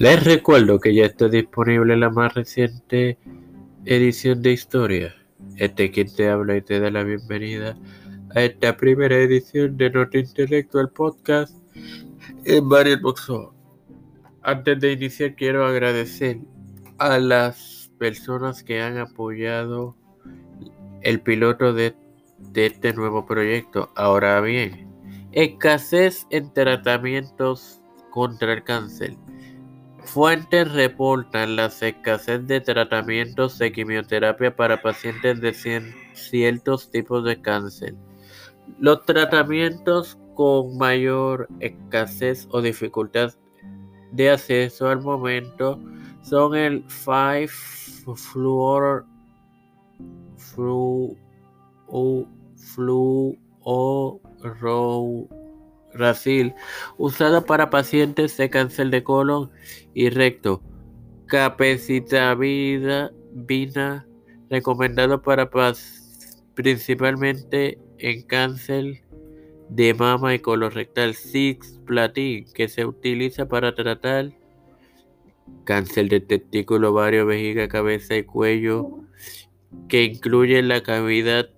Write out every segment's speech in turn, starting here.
Les recuerdo que ya está disponible la más reciente edición de historia. Este quien te habla y te da la bienvenida a esta primera edición de Nota Intelectual Podcast en Mariel Boxo. Antes de iniciar quiero agradecer a las personas que han apoyado el piloto de, de este nuevo proyecto. Ahora bien, escasez en tratamientos contra el cáncer. Fuentes reportan la escasez de tratamientos de quimioterapia para pacientes de ciertos tipos de cáncer. Los tratamientos con mayor escasez o dificultad de acceso al momento son el 5 fluor flu, Racil, usada para pacientes de cáncer de colon y recto. Capecitabina, vina, recomendado para principalmente en cáncer de mama y colorectal. Cisplatin, que se utiliza para tratar cáncer de testículo, ovario, vejiga, cabeza y cuello, que incluye la cavidad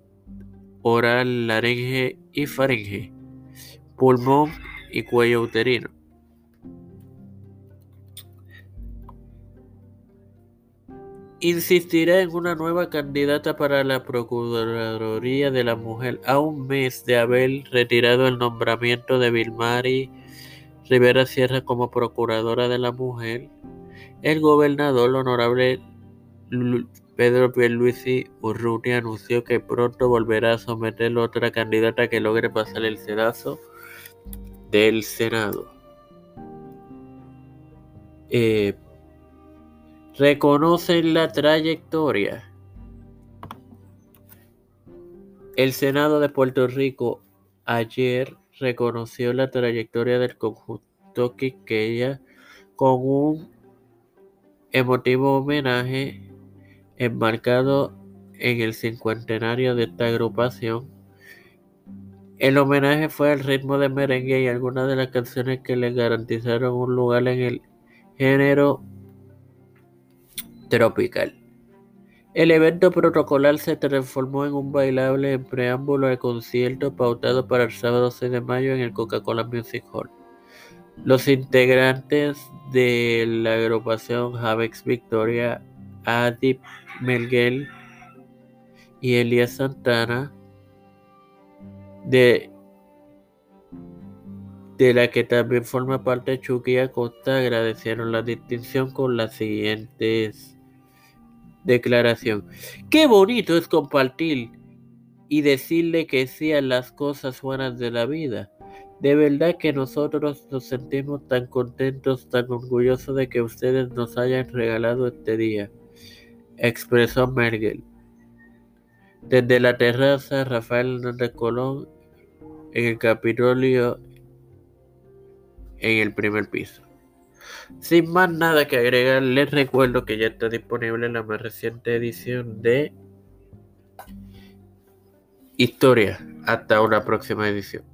oral, laringe y faringe pulmón y cuello uterino. Insistirá en una nueva candidata para la Procuraduría de la Mujer a un mes de haber retirado el nombramiento de Vilmari Rivera Sierra como Procuradora de la Mujer. El gobernador, honorable Pedro Pierluisi Urrutia, anunció que pronto volverá a someter otra candidata que logre pasar el sedazo del Senado. Eh, reconocen la trayectoria. El Senado de Puerto Rico ayer reconoció la trayectoria del conjunto Quiqueya con un emotivo homenaje enmarcado en el cincuentenario de esta agrupación el homenaje fue al ritmo de merengue y algunas de las canciones que le garantizaron un lugar en el género tropical. El evento protocolar se transformó en un bailable en preámbulo al concierto pautado para el sábado 6 de mayo en el Coca-Cola Music Hall. Los integrantes de la agrupación Javex Victoria, Adip Melguel y Elías Santana de, de la que también forma parte Chucky Acosta, agradecieron la distinción con las siguientes declaración. Qué bonito es compartir y decirle que sí a las cosas buenas de la vida. De verdad que nosotros nos sentimos tan contentos, tan orgullosos de que ustedes nos hayan regalado este día, expresó Mergel. Desde la terraza, Rafael Hernández Colón el Capitolio en el primer piso. Sin más nada que agregar, les recuerdo que ya está disponible la más reciente edición de Historia. Hasta una próxima edición.